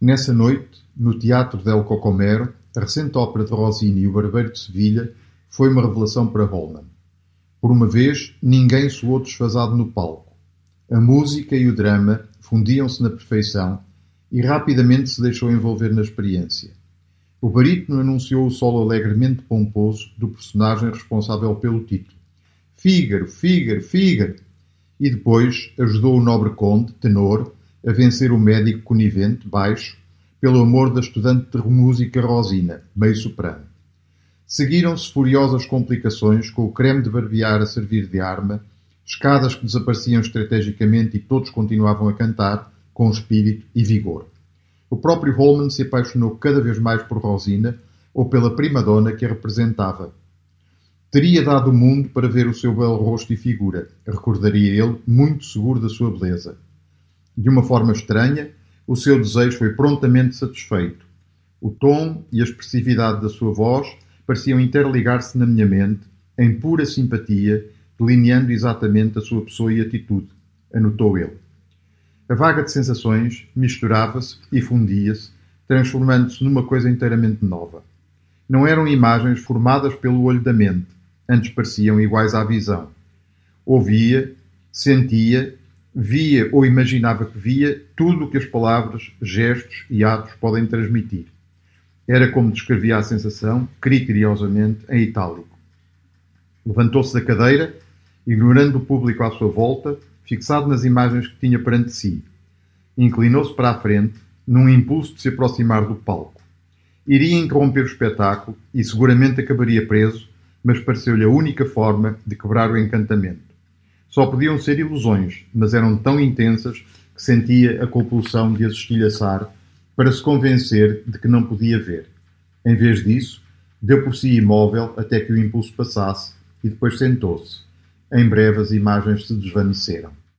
Nessa noite, no Teatro del Cocomero, a recente ópera de Rossini O Barbeiro de Sevilha foi uma revelação para Holman. Por uma vez, ninguém soou desfasado no palco. A música e o drama fundiam-se na perfeição e rapidamente se deixou envolver na experiência. O barítono anunciou o solo alegremente pomposo do personagem responsável pelo título. Fígaro, Fígaro, Fígaro! E depois ajudou o nobre conde, tenor, a vencer o médico conivente, baixo, pelo amor da estudante de música Rosina, meio soprano. Seguiram-se furiosas complicações, com o creme de barbear a servir de arma, escadas que desapareciam estrategicamente e todos continuavam a cantar, com espírito e vigor. O próprio Holman se apaixonou cada vez mais por Rosina, ou pela prima-dona que a representava. Teria dado o mundo para ver o seu belo rosto e figura, recordaria ele, muito seguro da sua beleza. De uma forma estranha, o seu desejo foi prontamente satisfeito. O tom e a expressividade da sua voz pareciam interligar-se na minha mente, em pura simpatia, delineando exatamente a sua pessoa e atitude, anotou ele. A vaga de sensações misturava-se e fundia-se, transformando-se numa coisa inteiramente nova. Não eram imagens formadas pelo olho da mente, antes pareciam iguais à visão. Ouvia, sentia via ou imaginava que via tudo o que as palavras, gestos e atos podem transmitir. Era como descrevia a sensação, criteriosamente, em itálico. Levantou-se da cadeira, ignorando o público à sua volta, fixado nas imagens que tinha perante si. Inclinou-se para a frente, num impulso de se aproximar do palco. Iria interromper o espetáculo e seguramente acabaria preso, mas pareceu-lhe a única forma de quebrar o encantamento. Só podiam ser ilusões, mas eram tão intensas que sentia a compulsão de as estilhaçar para se convencer de que não podia ver. Em vez disso, deu por si imóvel até que o impulso passasse e depois sentou-se. Em breve as imagens se desvaneceram.